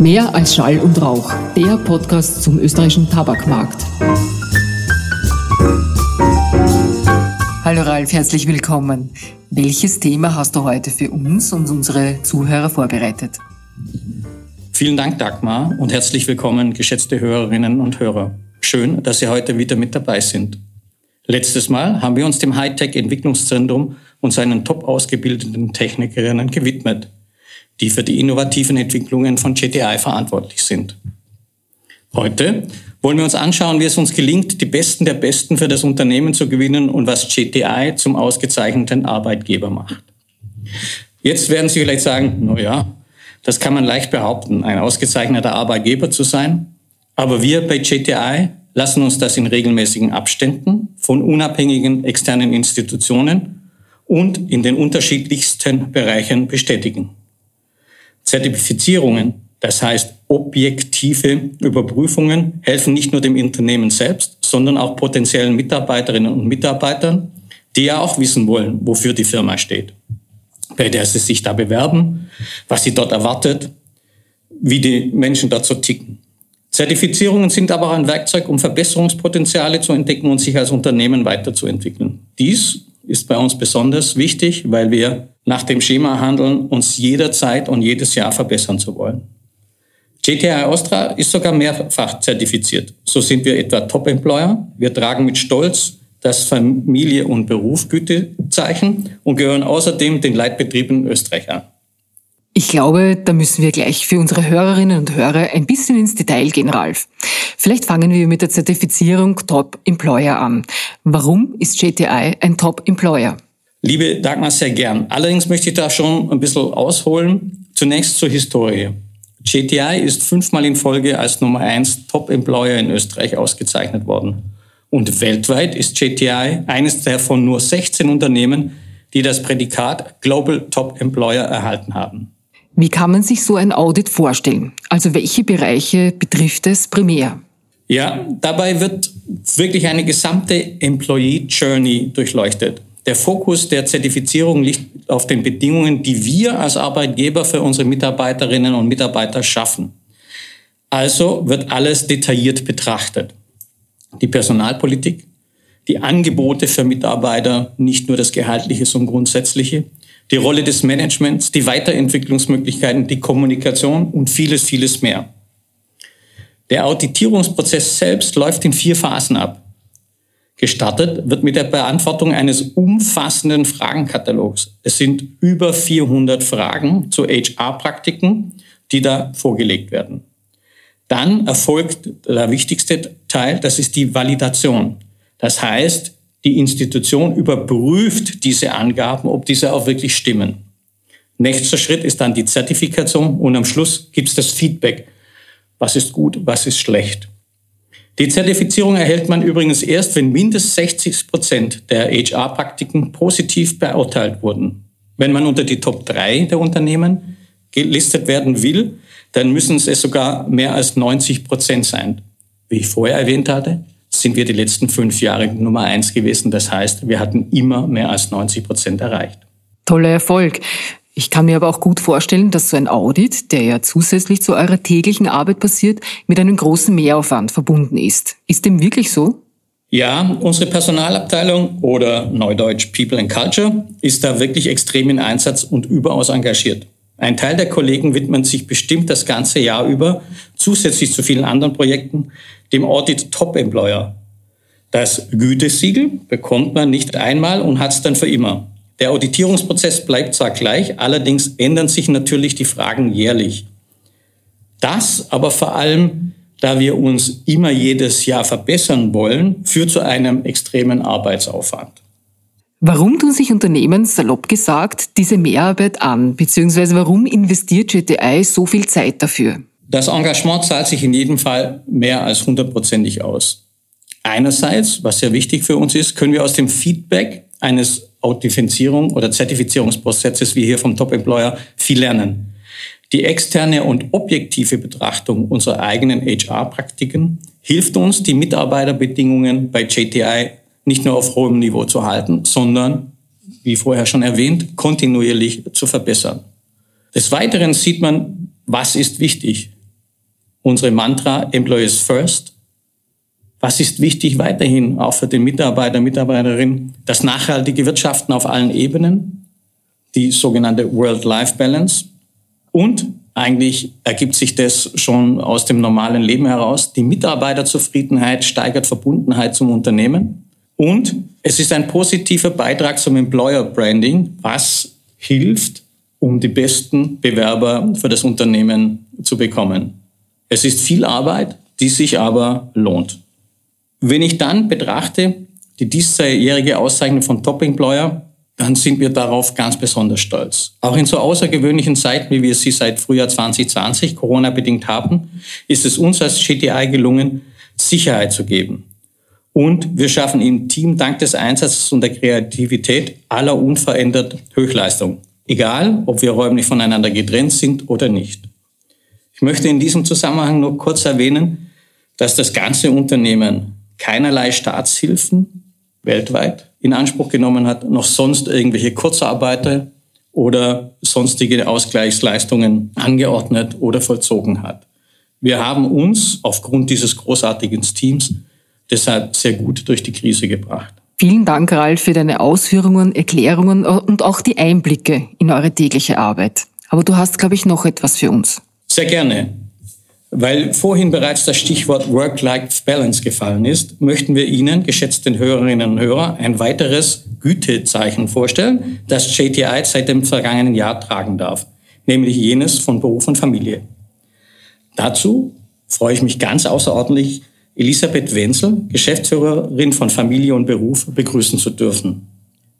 Mehr als Schall und Rauch, der Podcast zum österreichischen Tabakmarkt. Hallo Ralf, herzlich willkommen. Welches Thema hast du heute für uns und unsere Zuhörer vorbereitet? Vielen Dank, Dagmar, und herzlich willkommen, geschätzte Hörerinnen und Hörer. Schön, dass Sie heute wieder mit dabei sind. Letztes Mal haben wir uns dem Hightech-Entwicklungszentrum und seinen top ausgebildeten Technikerinnen gewidmet die für die innovativen Entwicklungen von GTI verantwortlich sind. Heute wollen wir uns anschauen, wie es uns gelingt, die Besten der Besten für das Unternehmen zu gewinnen und was GTI zum ausgezeichneten Arbeitgeber macht. Jetzt werden Sie vielleicht sagen, na ja, das kann man leicht behaupten, ein ausgezeichneter Arbeitgeber zu sein. Aber wir bei GTI lassen uns das in regelmäßigen Abständen von unabhängigen externen Institutionen und in den unterschiedlichsten Bereichen bestätigen. Zertifizierungen, das heißt objektive Überprüfungen, helfen nicht nur dem Unternehmen selbst, sondern auch potenziellen Mitarbeiterinnen und Mitarbeitern, die ja auch wissen wollen, wofür die Firma steht, bei der sie sich da bewerben, was sie dort erwartet, wie die Menschen so ticken. Zertifizierungen sind aber auch ein Werkzeug, um Verbesserungspotenziale zu entdecken und sich als Unternehmen weiterzuentwickeln. Dies ist bei uns besonders wichtig, weil wir nach dem Schema handeln, uns jederzeit und jedes Jahr verbessern zu wollen. GTI Austria ist sogar mehrfach zertifiziert. So sind wir etwa Top Employer. Wir tragen mit Stolz das Familie- und Berufsgütezeichen und gehören außerdem den Leitbetrieben Österreich an. Ich glaube, da müssen wir gleich für unsere Hörerinnen und Hörer ein bisschen ins Detail gehen, Ralf. Vielleicht fangen wir mit der Zertifizierung Top Employer an. Warum ist GTI ein Top Employer? Liebe Dagmar, sehr gern. Allerdings möchte ich da schon ein bisschen ausholen. Zunächst zur Historie. GTI ist fünfmal in Folge als Nummer eins Top Employer in Österreich ausgezeichnet worden. Und weltweit ist GTI eines der von nur 16 Unternehmen, die das Prädikat Global Top Employer erhalten haben. Wie kann man sich so ein Audit vorstellen? Also welche Bereiche betrifft es primär? Ja, dabei wird wirklich eine gesamte Employee Journey durchleuchtet. Der Fokus der Zertifizierung liegt auf den Bedingungen, die wir als Arbeitgeber für unsere Mitarbeiterinnen und Mitarbeiter schaffen. Also wird alles detailliert betrachtet. Die Personalpolitik, die Angebote für Mitarbeiter, nicht nur das Gehaltliche, sondern grundsätzliche, die Rolle des Managements, die Weiterentwicklungsmöglichkeiten, die Kommunikation und vieles, vieles mehr. Der Auditierungsprozess selbst läuft in vier Phasen ab. Gestartet wird mit der Beantwortung eines umfassenden Fragenkatalogs. Es sind über 400 Fragen zu HR-Praktiken, die da vorgelegt werden. Dann erfolgt der wichtigste Teil, das ist die Validation. Das heißt, die Institution überprüft diese Angaben, ob diese auch wirklich stimmen. Nächster Schritt ist dann die Zertifikation und am Schluss gibt es das Feedback. Was ist gut, was ist schlecht. Die Zertifizierung erhält man übrigens erst, wenn mindestens 60 Prozent der HR-Praktiken positiv beurteilt wurden. Wenn man unter die Top 3 der Unternehmen gelistet werden will, dann müssen es sogar mehr als 90 Prozent sein. Wie ich vorher erwähnt hatte, sind wir die letzten fünf Jahre Nummer eins gewesen. Das heißt, wir hatten immer mehr als 90 Prozent erreicht. Toller Erfolg. Ich kann mir aber auch gut vorstellen, dass so ein Audit, der ja zusätzlich zu eurer täglichen Arbeit passiert, mit einem großen Mehraufwand verbunden ist. Ist dem wirklich so? Ja, unsere Personalabteilung oder Neudeutsch People and Culture ist da wirklich extrem in Einsatz und überaus engagiert. Ein Teil der Kollegen widmet sich bestimmt das ganze Jahr über, zusätzlich zu vielen anderen Projekten, dem Audit Top Employer. Das Gütesiegel bekommt man nicht einmal und hat es dann für immer. Der Auditierungsprozess bleibt zwar gleich, allerdings ändern sich natürlich die Fragen jährlich. Das aber vor allem, da wir uns immer jedes Jahr verbessern wollen, führt zu einem extremen Arbeitsaufwand. Warum tun sich Unternehmen, salopp gesagt, diese Mehrarbeit an, beziehungsweise warum investiert GTI so viel Zeit dafür? Das Engagement zahlt sich in jedem Fall mehr als hundertprozentig aus. Einerseits, was sehr wichtig für uns ist, können wir aus dem Feedback eines Authentifizierung oder Zertifizierungsprozesses wie hier vom Top Employer viel lernen. Die externe und objektive Betrachtung unserer eigenen HR-Praktiken hilft uns, die Mitarbeiterbedingungen bei JTI nicht nur auf hohem Niveau zu halten, sondern, wie vorher schon erwähnt, kontinuierlich zu verbessern. Des Weiteren sieht man, was ist wichtig. Unsere Mantra Employees First. Was ist wichtig weiterhin, auch für den Mitarbeiter, Mitarbeiterin? Das nachhaltige Wirtschaften auf allen Ebenen, die sogenannte World-Life-Balance. Und eigentlich ergibt sich das schon aus dem normalen Leben heraus. Die Mitarbeiterzufriedenheit steigert Verbundenheit zum Unternehmen. Und es ist ein positiver Beitrag zum Employer Branding, was hilft, um die besten Bewerber für das Unternehmen zu bekommen. Es ist viel Arbeit, die sich aber lohnt. Wenn ich dann betrachte die diesjährige Auszeichnung von Top Employer, dann sind wir darauf ganz besonders stolz. Auch in so außergewöhnlichen Zeiten, wie wir sie seit Frühjahr 2020 Corona-bedingt haben, ist es uns als GTI gelungen, Sicherheit zu geben. Und wir schaffen im Team dank des Einsatzes und der Kreativität aller unverändert Höchstleistung. Egal, ob wir räumlich voneinander getrennt sind oder nicht. Ich möchte in diesem Zusammenhang nur kurz erwähnen, dass das ganze Unternehmen keinerlei Staatshilfen weltweit in Anspruch genommen hat, noch sonst irgendwelche Kurzarbeiter oder sonstige Ausgleichsleistungen angeordnet oder vollzogen hat. Wir haben uns aufgrund dieses großartigen Teams deshalb sehr gut durch die Krise gebracht. Vielen Dank, Ralf, für deine Ausführungen, Erklärungen und auch die Einblicke in eure tägliche Arbeit. Aber du hast, glaube ich, noch etwas für uns. Sehr gerne. Weil vorhin bereits das Stichwort Work-Life-Balance gefallen ist, möchten wir Ihnen, geschätzten Hörerinnen und Hörer, ein weiteres Gütezeichen vorstellen, das JTI seit dem vergangenen Jahr tragen darf, nämlich jenes von Beruf und Familie. Dazu freue ich mich ganz außerordentlich, Elisabeth Wenzel, Geschäftsführerin von Familie und Beruf, begrüßen zu dürfen.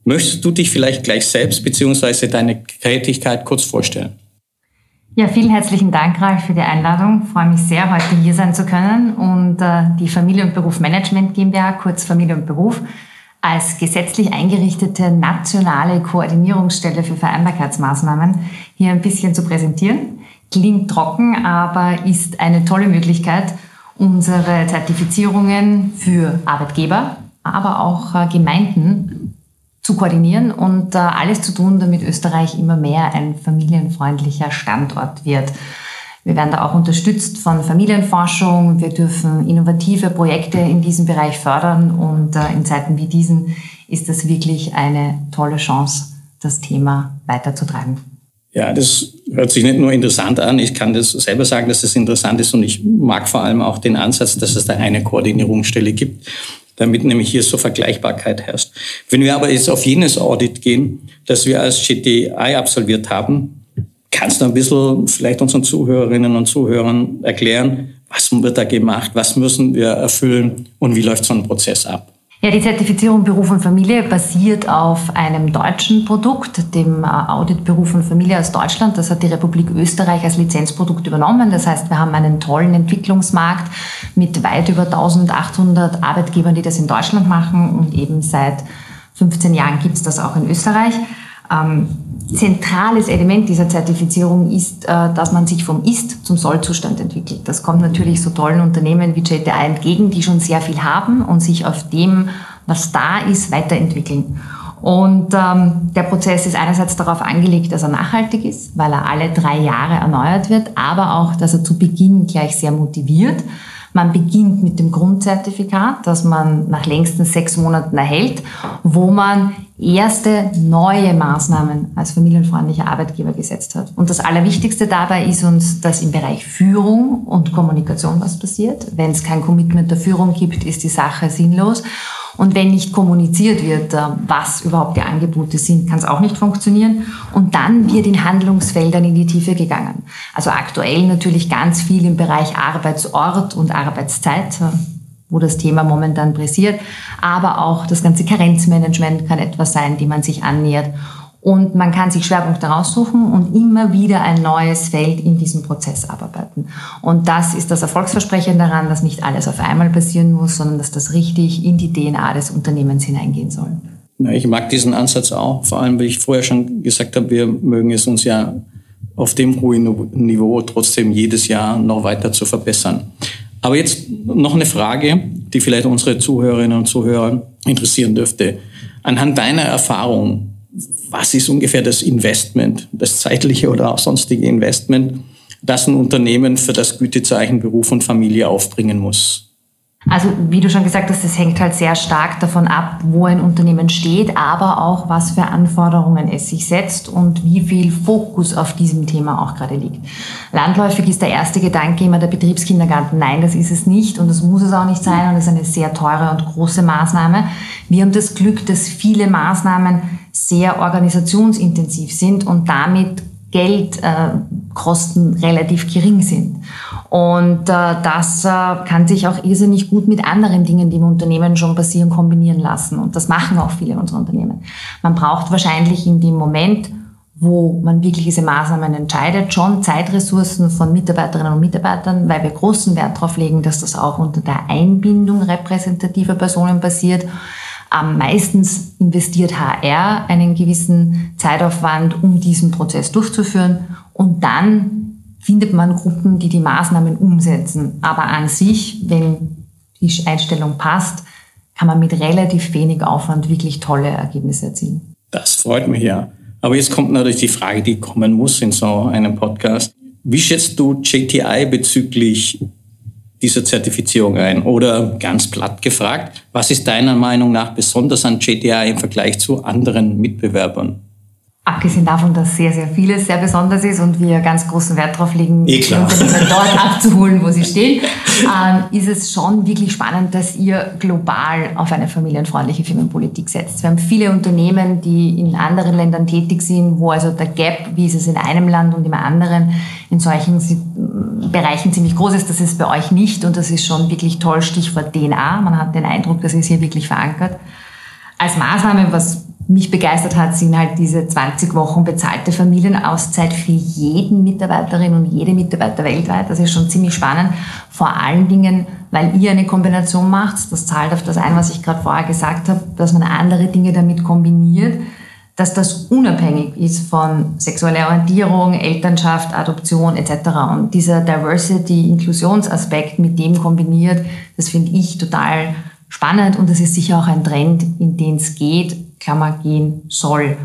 Möchtest du dich vielleicht gleich selbst bzw. deine Tätigkeit kurz vorstellen? Ja, vielen herzlichen Dank, Ralf, für die Einladung. Ich freue mich sehr, heute hier sein zu können und äh, die Familie- und Beruf Management GmbH, kurz Familie und Beruf, als gesetzlich eingerichtete nationale Koordinierungsstelle für Vereinbarkeitsmaßnahmen hier ein bisschen zu präsentieren. Klingt trocken, aber ist eine tolle Möglichkeit, unsere Zertifizierungen für Arbeitgeber, aber auch äh, Gemeinden zu koordinieren und äh, alles zu tun, damit Österreich immer mehr ein familienfreundlicher Standort wird. Wir werden da auch unterstützt von Familienforschung. Wir dürfen innovative Projekte in diesem Bereich fördern und äh, in Zeiten wie diesen ist das wirklich eine tolle Chance, das Thema weiterzutreiben. Ja, das hört sich nicht nur interessant an. Ich kann das selber sagen, dass das interessant ist und ich mag vor allem auch den Ansatz, dass es da eine Koordinierungsstelle gibt damit nämlich hier so Vergleichbarkeit herrscht. Wenn wir aber jetzt auf jenes Audit gehen, das wir als GTI absolviert haben, kannst du ein bisschen vielleicht unseren Zuhörerinnen und Zuhörern erklären, was wird da gemacht, was müssen wir erfüllen und wie läuft so ein Prozess ab? Ja, die Zertifizierung Beruf und Familie basiert auf einem deutschen Produkt, dem äh, Audit Beruf und Familie aus Deutschland. Das hat die Republik Österreich als Lizenzprodukt übernommen. Das heißt, wir haben einen tollen Entwicklungsmarkt mit weit über 1800 Arbeitgebern, die das in Deutschland machen und eben seit 15 Jahren gibt es das auch in Österreich. Ähm, zentrales Element dieser Zertifizierung ist, äh, dass man sich vom Ist zum Soll-Zustand entwickelt. Das kommt natürlich so tollen Unternehmen wie JTI entgegen, die schon sehr viel haben und sich auf dem, was da ist, weiterentwickeln. Und ähm, der Prozess ist einerseits darauf angelegt, dass er nachhaltig ist, weil er alle drei Jahre erneuert wird, aber auch, dass er zu Beginn gleich sehr motiviert. Man beginnt mit dem Grundzertifikat, das man nach längsten sechs Monaten erhält, wo man erste neue Maßnahmen als familienfreundlicher Arbeitgeber gesetzt hat. Und das Allerwichtigste dabei ist uns, dass im Bereich Führung und Kommunikation was passiert. Wenn es kein Commitment der Führung gibt, ist die Sache sinnlos. Und wenn nicht kommuniziert wird, äh, was überhaupt die Angebote sind, kann es auch nicht funktionieren. Und dann wird in Handlungsfeldern in die Tiefe gegangen. Also aktuell natürlich ganz viel im Bereich Arbeitsort und Arbeitszeit, äh, wo das Thema momentan pressiert. Aber auch das ganze Karenzmanagement kann etwas sein, die man sich annähert. Und man kann sich Schwerpunkte raussuchen und immer wieder ein neues Feld in diesem Prozess abarbeiten. Und das ist das Erfolgsversprechen daran, dass nicht alles auf einmal passieren muss, sondern dass das richtig in die DNA des Unternehmens hineingehen soll. Ich mag diesen Ansatz auch, vor allem, weil ich vorher schon gesagt habe, wir mögen es uns ja auf dem hohen Niveau trotzdem jedes Jahr noch weiter zu verbessern. Aber jetzt noch eine Frage, die vielleicht unsere Zuhörerinnen und Zuhörer interessieren dürfte. Anhand deiner Erfahrung, was ist ungefähr das Investment, das zeitliche oder auch sonstige Investment, das ein Unternehmen für das Gütezeichen Beruf und Familie aufbringen muss? Also wie du schon gesagt hast, es hängt halt sehr stark davon ab, wo ein Unternehmen steht, aber auch, was für Anforderungen es sich setzt und wie viel Fokus auf diesem Thema auch gerade liegt. Landläufig ist der erste Gedanke immer der Betriebskindergarten. Nein, das ist es nicht und das muss es auch nicht sein und es ist eine sehr teure und große Maßnahme. Wir haben das Glück, dass viele Maßnahmen sehr organisationsintensiv sind und damit Geldkosten äh, relativ gering sind. Und äh, das äh, kann sich auch irrsinnig gut mit anderen Dingen, die im Unternehmen schon passieren, kombinieren lassen. Und das machen auch viele unserer Unternehmen. Man braucht wahrscheinlich in dem Moment, wo man wirklich diese Maßnahmen entscheidet, schon Zeitressourcen von Mitarbeiterinnen und Mitarbeitern, weil wir großen Wert darauf legen, dass das auch unter der Einbindung repräsentativer Personen passiert ähm, meistens investiert HR einen gewissen Zeitaufwand, um diesen Prozess durchzuführen. Und dann findet man Gruppen, die die Maßnahmen umsetzen. Aber an sich, wenn die Einstellung passt, kann man mit relativ wenig Aufwand wirklich tolle Ergebnisse erzielen. Das freut mich ja. Aber jetzt kommt natürlich die Frage, die kommen muss in so einem Podcast. Wie schätzt du JTI bezüglich dieser Zertifizierung ein? Oder ganz platt gefragt, was ist deiner Meinung nach besonders an JTI im Vergleich zu anderen Mitbewerbern? Abgesehen davon, dass sehr, sehr vieles sehr besonders ist und wir ganz großen Wert darauf legen, eh die Unternehmen dort abzuholen, wo sie stehen, ähm, ist es schon wirklich spannend, dass ihr global auf eine familienfreundliche Firmenpolitik setzt. Wir haben viele Unternehmen, die in anderen Ländern tätig sind, wo also der Gap, wie ist es in einem Land und im anderen, in solchen Bereichen ziemlich groß ist. Das ist bei euch nicht und das ist schon wirklich toll. Stichwort DNA. Man hat den Eindruck, das ist hier wirklich verankert. Als Maßnahme, was mich begeistert hat, sind halt diese 20 Wochen bezahlte Familienauszeit für jeden Mitarbeiterin und jede Mitarbeiter weltweit. Das ist schon ziemlich spannend. Vor allen Dingen, weil ihr eine Kombination macht. Das zahlt auf das ein, was ich gerade vorher gesagt habe, dass man andere Dinge damit kombiniert, dass das unabhängig ist von sexueller Orientierung, Elternschaft, Adoption etc. Und dieser Diversity-Inklusionsaspekt mit dem kombiniert, das finde ich total spannend und das ist sicher auch ein Trend, in den es geht, Klammer gehen soll.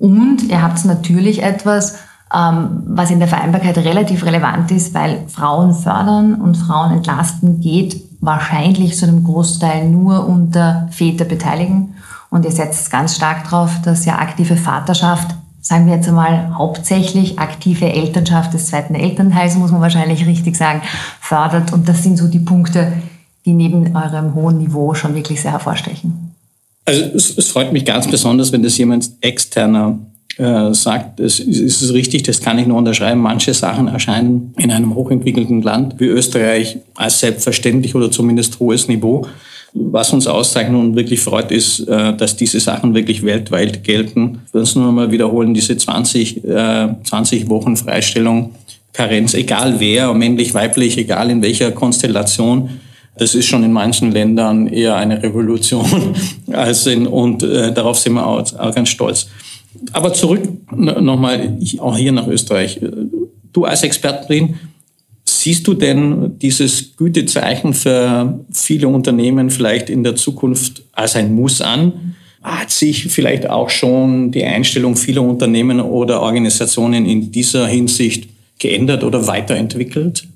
Und ihr habt natürlich etwas, ähm, was in der Vereinbarkeit relativ relevant ist, weil Frauen fördern und Frauen entlasten geht wahrscheinlich zu einem Großteil nur unter Väter beteiligen. Und ihr setzt ganz stark darauf, dass ja aktive Vaterschaft, sagen wir jetzt einmal hauptsächlich aktive Elternschaft des zweiten Elternteils, muss man wahrscheinlich richtig sagen, fördert. Und das sind so die Punkte, die neben eurem hohen Niveau schon wirklich sehr hervorstechen. Also es, es freut mich ganz besonders, wenn das jemand externer äh, sagt, es ist richtig, das kann ich nur unterschreiben. Manche Sachen erscheinen in einem hochentwickelten Land wie Österreich als selbstverständlich oder zumindest hohes Niveau. Was uns auszeichnet und wirklich freut, ist, äh, dass diese Sachen wirklich weltweit gelten. Will es nur mal wiederholen, diese 20, 20 äh, Wochen Freistellung, Karenz, egal wer, männlich, weiblich, egal in welcher Konstellation, das ist schon in manchen Ländern eher eine Revolution als in, und äh, darauf sind wir auch, auch ganz stolz. Aber zurück nochmal auch hier nach Österreich. Du als Expertin, siehst du denn dieses Gütezeichen für viele Unternehmen vielleicht in der Zukunft als ein Muss an? Hat sich vielleicht auch schon die Einstellung vieler Unternehmen oder Organisationen in dieser Hinsicht geändert oder weiterentwickelt?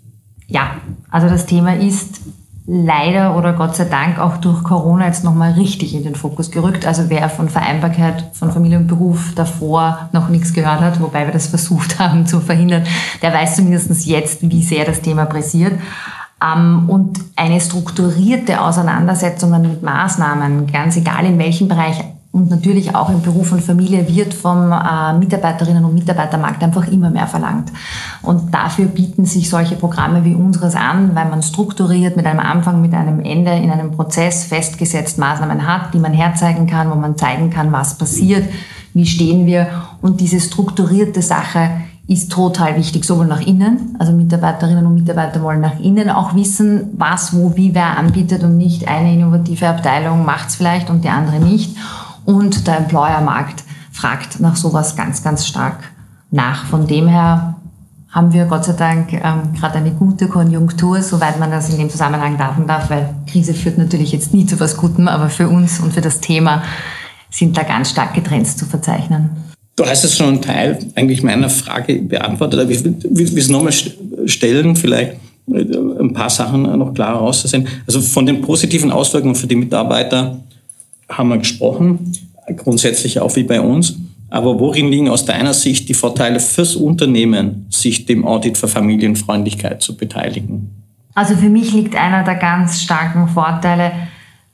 Ja, also das Thema ist leider oder Gott sei Dank auch durch Corona jetzt nochmal richtig in den Fokus gerückt. Also wer von Vereinbarkeit von Familie und Beruf davor noch nichts gehört hat, wobei wir das versucht haben zu verhindern, der weiß zumindest jetzt, wie sehr das Thema pressiert. Ähm, und eine strukturierte Auseinandersetzung mit Maßnahmen, ganz egal in welchem Bereich und natürlich auch im Beruf und Familie wird vom äh, Mitarbeiterinnen und Mitarbeitermarkt einfach immer mehr verlangt. Und dafür bieten sich solche Programme wie unseres an, weil man strukturiert mit einem Anfang, mit einem Ende in einem Prozess festgesetzt Maßnahmen hat, die man herzeigen kann, wo man zeigen kann, was passiert, wie stehen wir. Und diese strukturierte Sache ist total wichtig, sowohl nach innen, also Mitarbeiterinnen und Mitarbeiter wollen nach innen auch wissen, was, wo, wie wer anbietet und nicht eine innovative Abteilung macht es vielleicht und die andere nicht und der Employer-Markt fragt nach sowas ganz, ganz stark nach. Von dem her haben wir Gott sei Dank ähm, gerade eine gute Konjunktur, soweit man das in dem Zusammenhang darfen darf, weil Krise führt natürlich jetzt nie zu was Gutem, aber für uns und für das Thema sind da ganz starke Trends zu verzeichnen. Du hast jetzt schon einen Teil eigentlich meiner Frage beantwortet, aber ich will es nochmal Stellen vielleicht äh, ein paar Sachen noch klarer rauszusehen. Also von den positiven Auswirkungen für die Mitarbeiter haben wir gesprochen, grundsätzlich auch wie bei uns. Aber worin liegen aus deiner Sicht die Vorteile fürs Unternehmen, sich dem Audit für Familienfreundlichkeit zu beteiligen? Also für mich liegt einer der ganz starken Vorteile,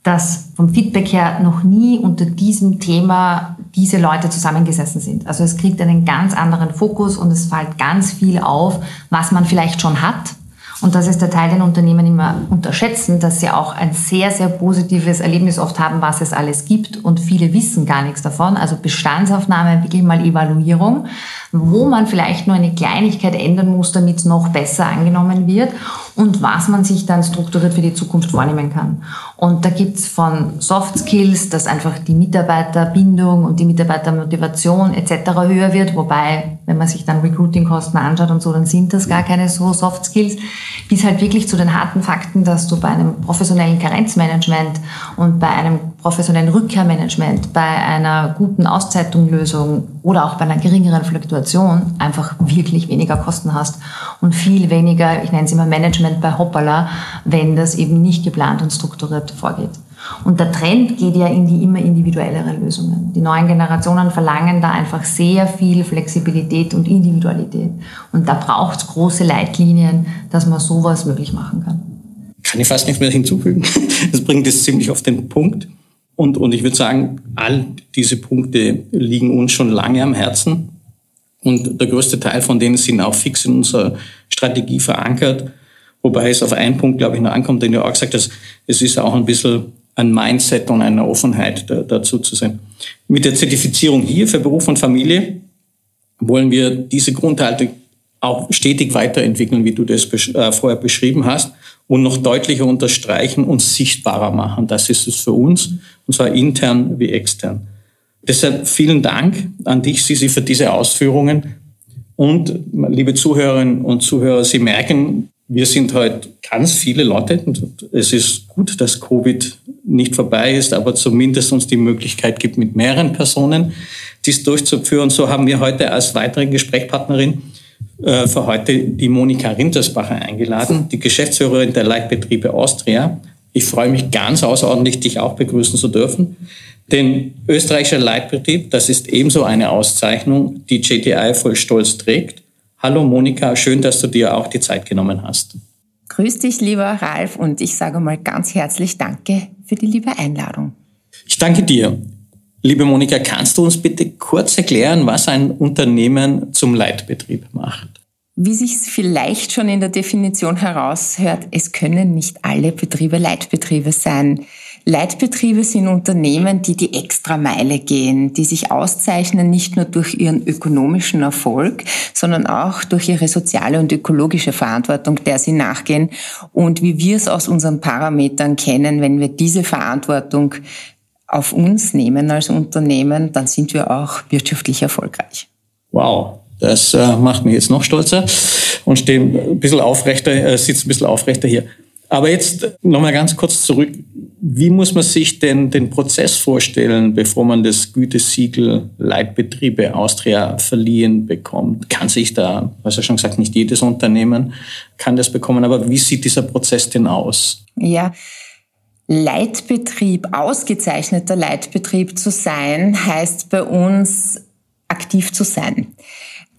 dass vom Feedback her noch nie unter diesem Thema diese Leute zusammengesessen sind. Also es kriegt einen ganz anderen Fokus und es fällt ganz viel auf, was man vielleicht schon hat und das ist der Teil, den Unternehmen immer unterschätzen, dass sie auch ein sehr, sehr positives Erlebnis oft haben, was es alles gibt und viele wissen gar nichts davon. Also Bestandsaufnahme, wirklich mal Evaluierung, wo man vielleicht nur eine Kleinigkeit ändern muss, damit es noch besser angenommen wird und was man sich dann strukturiert für die Zukunft vornehmen kann. Und da gibt's von Soft Skills, dass einfach die Mitarbeiterbindung und die Mitarbeitermotivation etc. höher wird, wobei, wenn man sich dann Recruiting-Kosten anschaut und so, dann sind das gar keine so Soft Skills bis halt wirklich zu den harten Fakten, dass du bei einem professionellen Karenzmanagement und bei einem professionellen Rückkehrmanagement, bei einer guten Auszeitunglösung oder auch bei einer geringeren Fluktuation einfach wirklich weniger Kosten hast und viel weniger, ich nenne es immer Management bei Hoppala, wenn das eben nicht geplant und strukturiert vorgeht. Und der Trend geht ja in die immer individuelleren Lösungen. Die neuen Generationen verlangen da einfach sehr viel Flexibilität und Individualität. Und da braucht es große Leitlinien, dass man sowas möglich machen kann. Kann ich fast nichts mehr hinzufügen. Das bringt es ziemlich auf den Punkt. Und, und ich würde sagen, all diese Punkte liegen uns schon lange am Herzen. Und der größte Teil von denen sind auch fix in unserer Strategie verankert. Wobei es auf einen Punkt, glaube ich, noch ankommt, den du auch gesagt hast, es ist auch ein bisschen ein Mindset und eine Offenheit da, dazu zu sein. Mit der Zertifizierung hier für Beruf und Familie wollen wir diese Grundhaltung auch stetig weiterentwickeln, wie du das äh, vorher beschrieben hast, und noch deutlicher unterstreichen und sichtbarer machen. Das ist es für uns, und zwar intern wie extern. Deshalb vielen Dank an dich, Sisi, für diese Ausführungen. Und liebe Zuhörerinnen und Zuhörer, Sie merken, wir sind heute ganz viele Leute. Und es ist gut, dass Covid nicht vorbei ist, aber zumindest uns die Möglichkeit gibt, mit mehreren Personen dies durchzuführen. So haben wir heute als weitere Gesprächspartnerin äh, für heute die Monika Rintersbacher eingeladen, die Geschäftsführerin der Leitbetriebe Austria. Ich freue mich ganz außerordentlich, dich auch begrüßen zu dürfen. Den österreichischer Leitbetrieb, das ist ebenso eine Auszeichnung, die JTI voll Stolz trägt. Hallo Monika, schön, dass du dir auch die Zeit genommen hast. Grüß dich, lieber Ralf, und ich sage mal ganz herzlich Danke für die liebe Einladung. Ich danke dir. Liebe Monika, kannst du uns bitte kurz erklären, was ein Unternehmen zum Leitbetrieb macht? Wie sich vielleicht schon in der Definition heraushört, es können nicht alle Betriebe Leitbetriebe sein. Leitbetriebe sind Unternehmen, die die Extrameile gehen, die sich auszeichnen nicht nur durch ihren ökonomischen Erfolg, sondern auch durch ihre soziale und ökologische Verantwortung, der sie nachgehen. Und wie wir es aus unseren Parametern kennen, wenn wir diese Verantwortung auf uns nehmen als Unternehmen, dann sind wir auch wirtschaftlich erfolgreich. Wow, das äh, macht mich jetzt noch stolzer und stehe ein bisschen aufrechter, äh, sitze ein bisschen aufrechter hier. Aber jetzt nochmal ganz kurz zurück. Wie muss man sich denn den Prozess vorstellen, bevor man das Gütesiegel Leitbetriebe Austria verliehen bekommt? Kann sich da, was ja schon gesagt, nicht jedes Unternehmen kann das bekommen, aber wie sieht dieser Prozess denn aus? Ja, Leitbetrieb, ausgezeichneter Leitbetrieb zu sein, heißt bei uns aktiv zu sein.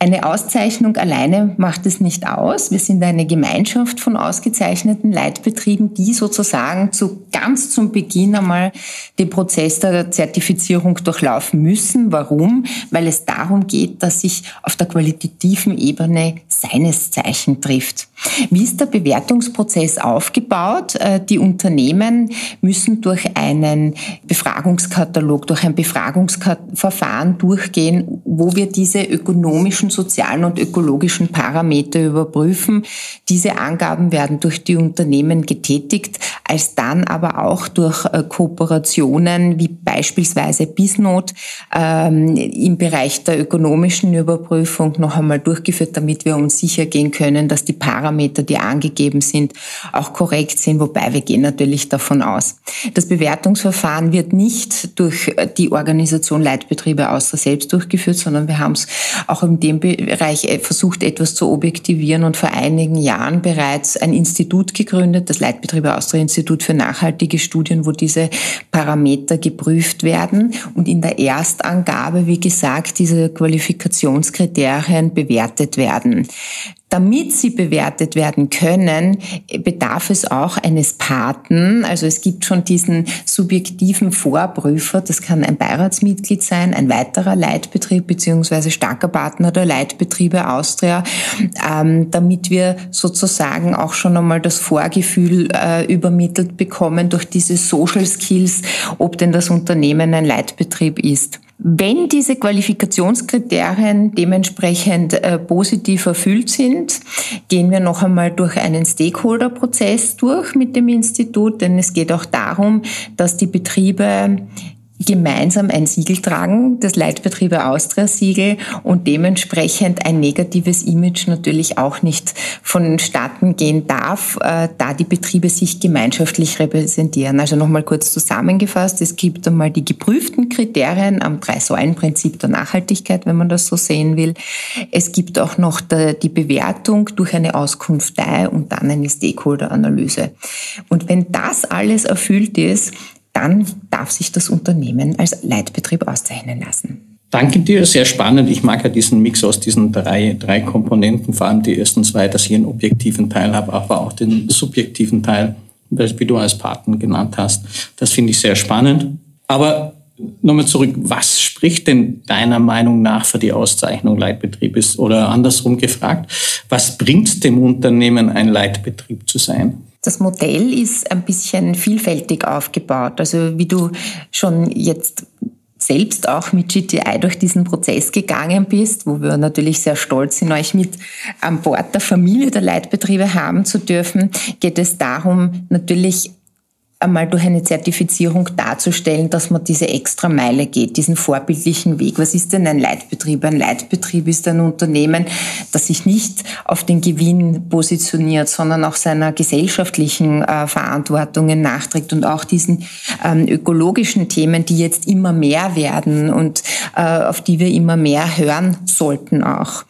Eine Auszeichnung alleine macht es nicht aus. Wir sind eine Gemeinschaft von ausgezeichneten Leitbetrieben, die sozusagen zu ganz zum Beginn einmal den Prozess der Zertifizierung durchlaufen müssen. Warum? Weil es darum geht, dass sich auf der qualitativen Ebene seines Zeichen trifft. Wie ist der Bewertungsprozess aufgebaut? Äh, die Unternehmen müssen durch einen Befragungskatalog, durch ein Befragungsverfahren durchgehen, wo wir diese ökonomischen, sozialen und ökologischen Parameter überprüfen. Diese Angaben werden durch die Unternehmen getätigt, als dann aber auch durch äh, Kooperationen wie beispielsweise Bisnot ähm, im Bereich der ökonomischen Überprüfung noch einmal durchgeführt, damit wir uns Organisation sicher gehen können, dass die Parameter, die angegeben sind, auch korrekt sind, wobei wir gehen natürlich davon aus. Das Bewertungsverfahren wird nicht durch die Organisation Leitbetriebe außer selbst durchgeführt, sondern wir haben es auch in dem Bereich äh, versucht, etwas zu objektivieren und vor einigen Jahren bereits ein Institut gegründet, das Leitbetriebe Austria Institut für nachhaltige Studien, wo diese Parameter geprüft werden und in der Erstangabe, wie gesagt, diese Qualifikationskriterien bewertet werden. Damit sie bewertet werden können, bedarf es auch eines Paten. Also es gibt schon diesen subjektiven Vorprüfer. Das kann ein Beiratsmitglied sein, ein weiterer Leitbetrieb beziehungsweise starker Partner der Leitbetriebe Austria, ähm, damit wir sozusagen auch schon einmal das Vorgefühl äh, übermittelt bekommen durch diese Social Skills, ob denn das Unternehmen ein Leitbetrieb ist. Wenn diese Qualifikationskriterien dementsprechend äh, positiv erfüllt sind, gehen wir noch einmal durch einen Stakeholder-Prozess durch mit dem Institut, denn es geht auch darum, dass die Betriebe gemeinsam ein Siegel tragen, das Leitbetriebe Austria-Siegel und dementsprechend ein negatives Image natürlich auch nicht vonstatten gehen darf, äh, da die Betriebe sich gemeinschaftlich repräsentieren. Also nochmal kurz zusammengefasst, es gibt einmal die geprüften Kriterien am Drei-Säulen-Prinzip der Nachhaltigkeit, wenn man das so sehen will. Es gibt auch noch die Bewertung durch eine Auskunftei und dann eine Stakeholder-Analyse. Und wenn das alles erfüllt ist, dann darf sich das Unternehmen als Leitbetrieb auszeichnen lassen. Danke dir, sehr spannend. Ich mag ja diesen Mix aus diesen drei, drei Komponenten, vor allem die ersten zwei, dass ich einen objektiven Teil habe, aber auch den subjektiven Teil, wie du als Partner genannt hast. Das finde ich sehr spannend. Aber nochmal zurück, was spricht denn deiner Meinung nach für die Auszeichnung Leitbetrieb ist? Oder andersrum gefragt, was bringt dem Unternehmen ein Leitbetrieb zu sein? Das Modell ist ein bisschen vielfältig aufgebaut. Also wie du schon jetzt selbst auch mit GTI durch diesen Prozess gegangen bist, wo wir natürlich sehr stolz sind, euch mit an Bord der Familie der Leitbetriebe haben zu dürfen, geht es darum, natürlich einmal durch eine Zertifizierung darzustellen, dass man diese extra Meile geht, diesen vorbildlichen Weg. Was ist denn ein Leitbetrieb? Ein Leitbetrieb ist ein Unternehmen, das sich nicht auf den Gewinn positioniert, sondern auch seiner gesellschaftlichen äh, Verantwortungen nachträgt und auch diesen ähm, ökologischen Themen, die jetzt immer mehr werden und äh, auf die wir immer mehr hören sollten auch.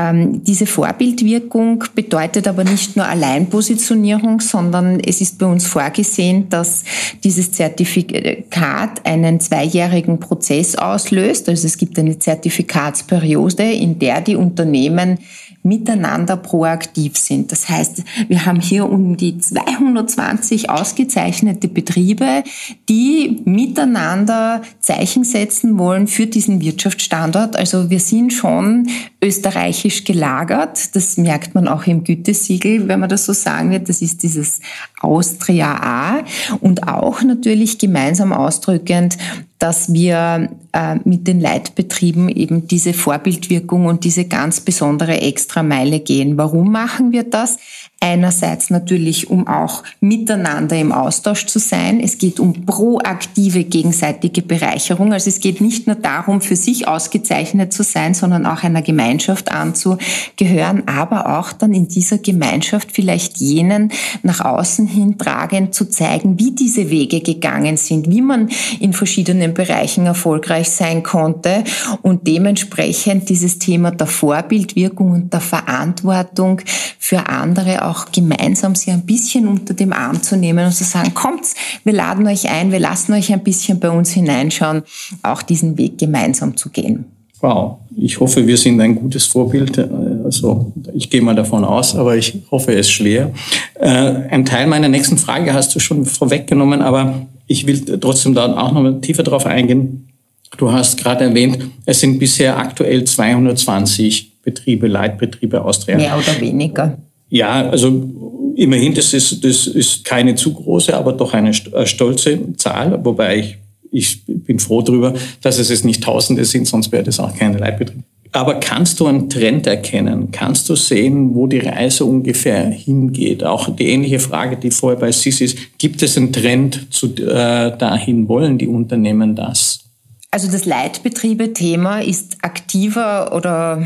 Ähm, diese Vorbildwirkung bedeutet aber nicht nur Alleinpositionierung, sondern es ist bei uns vorgesehen, dass dieses Zertifikat einen zweijährigen Prozess auslöst. Also es gibt eine Zertifikatsperiode, in der die Unternehmen miteinander proaktiv sind. Das heißt, wir haben hier um die 220 ausgezeichnete Betriebe, die miteinander Zeichen setzen wollen für diesen Wirtschaftsstandort. Also wir sind schon österreichisch gelagert. Das merkt man auch im Gütesiegel, wenn man das so sagen wird. Das ist dieses Austria A und auch natürlich gemeinsam ausdrückend dass wir äh, mit den Leitbetrieben eben diese Vorbildwirkung und diese ganz besondere Extrameile gehen. Warum machen wir das? Einerseits natürlich, um auch miteinander im Austausch zu sein. Es geht um proaktive gegenseitige Bereicherung. Also es geht nicht nur darum, für sich ausgezeichnet zu sein, sondern auch einer Gemeinschaft anzugehören, aber auch dann in dieser Gemeinschaft vielleicht jenen nach außen hin tragend zu zeigen, wie diese Wege gegangen sind, wie man in verschiedenen Bereichen erfolgreich sein konnte und dementsprechend dieses Thema der Vorbildwirkung und der Verantwortung für andere auch gemeinsam sie ein bisschen unter dem Arm zu nehmen und zu sagen, kommt, wir laden euch ein, wir lassen euch ein bisschen bei uns hineinschauen, auch diesen Weg gemeinsam zu gehen. Wow, ich hoffe, wir sind ein gutes Vorbild. Also ich gehe mal davon aus, aber ich hoffe, es ist schwer. Äh, ein Teil meiner nächsten Frage hast du schon vorweggenommen, aber ich will trotzdem da auch noch tiefer drauf eingehen. Du hast gerade erwähnt, es sind bisher aktuell 220 Betriebe, Leitbetriebe Austria. Mehr oder weniger. Ja, also immerhin, das ist, das ist keine zu große, aber doch eine äh, stolze Zahl, wobei ich, ich bin froh darüber, dass es jetzt nicht Tausende sind, sonst wäre das auch keine Leitbetrieb. Aber kannst du einen Trend erkennen? Kannst du sehen, wo die Reise ungefähr hingeht? Auch die ähnliche Frage, die vorher bei SIS ist, gibt es einen Trend zu, äh, dahin? Wollen die Unternehmen das? Also das Leitbetriebe-Thema ist aktiver oder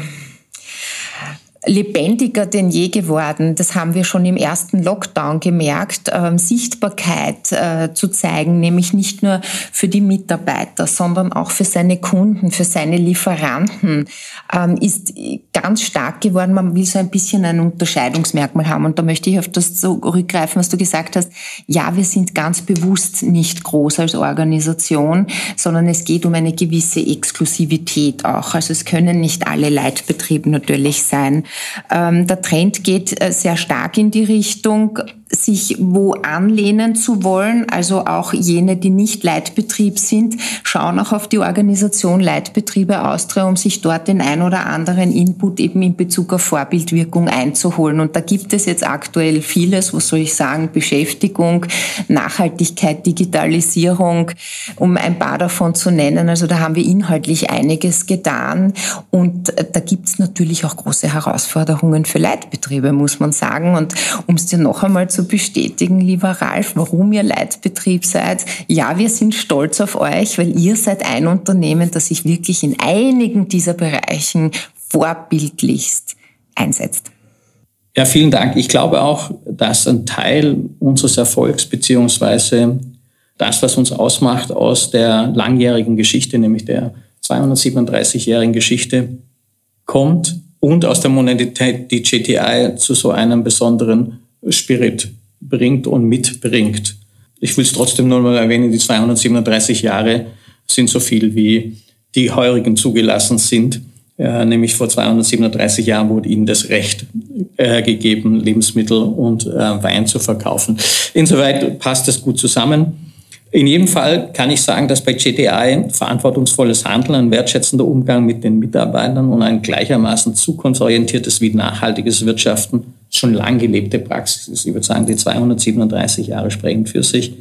lebendiger denn je geworden. Das haben wir schon im ersten Lockdown gemerkt, ähm, Sichtbarkeit äh, zu zeigen, nämlich nicht nur für die Mitarbeiter, sondern auch für seine Kunden, für seine Lieferanten, ähm, ist ganz stark geworden. Man will so ein bisschen ein Unterscheidungsmerkmal haben. Und da möchte ich auf das zurückgreifen, was du gesagt hast. Ja, wir sind ganz bewusst nicht groß als Organisation, sondern es geht um eine gewisse Exklusivität auch. Also es können nicht alle Leitbetriebe natürlich sein. Ähm, der Trend geht äh, sehr stark in die Richtung, sich wo anlehnen zu wollen, also auch jene, die nicht Leitbetrieb sind, schauen auch auf die Organisation Leitbetriebe Austria, um sich dort den ein oder anderen Input eben in Bezug auf Vorbildwirkung einzuholen. Und da gibt es jetzt aktuell vieles, was soll ich sagen, Beschäftigung, Nachhaltigkeit, Digitalisierung, um ein paar davon zu nennen. Also da haben wir inhaltlich einiges getan. Und da gibt es natürlich auch große Herausforderungen für Leitbetriebe, muss man sagen. Und um es dir noch einmal zu bestätigen, lieber Ralf, warum ihr Leitbetrieb seid. Ja, wir sind stolz auf euch, weil ihr seid ein Unternehmen, das sich wirklich in einigen dieser Bereichen vorbildlichst einsetzt. Ja, vielen Dank. Ich glaube auch, dass ein Teil unseres Erfolgs beziehungsweise das, was uns ausmacht aus der langjährigen Geschichte, nämlich der 237-jährigen Geschichte, kommt und aus der Monetität, die GTI zu so einem besonderen Spirit bringt und mitbringt. Ich will es trotzdem nur mal erwähnen, die 237 Jahre sind so viel wie die heurigen zugelassen sind. Äh, nämlich vor 237 Jahren wurde ihnen das Recht äh, gegeben, Lebensmittel und äh, Wein zu verkaufen. Insoweit passt das gut zusammen. In jedem Fall kann ich sagen, dass bei GTI verantwortungsvolles Handeln, ein wertschätzender Umgang mit den Mitarbeitern und ein gleichermaßen zukunftsorientiertes wie nachhaltiges Wirtschaften schon lang gelebte Praxis ist. Ich würde sagen, die 237 Jahre sprechen für sich.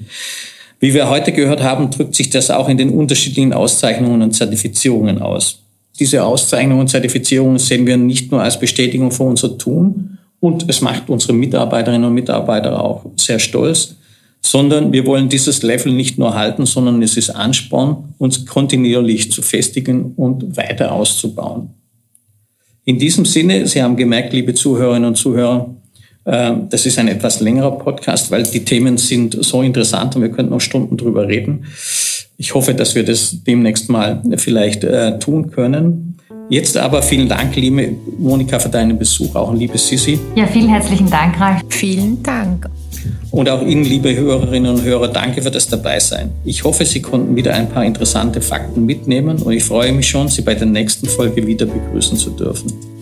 Wie wir heute gehört haben, drückt sich das auch in den unterschiedlichen Auszeichnungen und Zertifizierungen aus. Diese Auszeichnungen und Zertifizierungen sehen wir nicht nur als Bestätigung für unser Tun und es macht unsere Mitarbeiterinnen und Mitarbeiter auch sehr stolz, sondern wir wollen dieses Level nicht nur halten, sondern es ist Ansporn, uns kontinuierlich zu festigen und weiter auszubauen. In diesem Sinne, Sie haben gemerkt, liebe Zuhörerinnen und Zuhörer, äh, das ist ein etwas längerer Podcast, weil die Themen sind so interessant und wir könnten noch Stunden drüber reden. Ich hoffe, dass wir das demnächst mal vielleicht äh, tun können. Jetzt aber vielen Dank, liebe Monika, für deinen Besuch, auch liebe Sissi. Ja, vielen herzlichen Dank, Ralf. Vielen Dank. Und auch Ihnen, liebe Hörerinnen und Hörer, danke für das Dabeisein. Ich hoffe, Sie konnten wieder ein paar interessante Fakten mitnehmen und ich freue mich schon, Sie bei der nächsten Folge wieder begrüßen zu dürfen.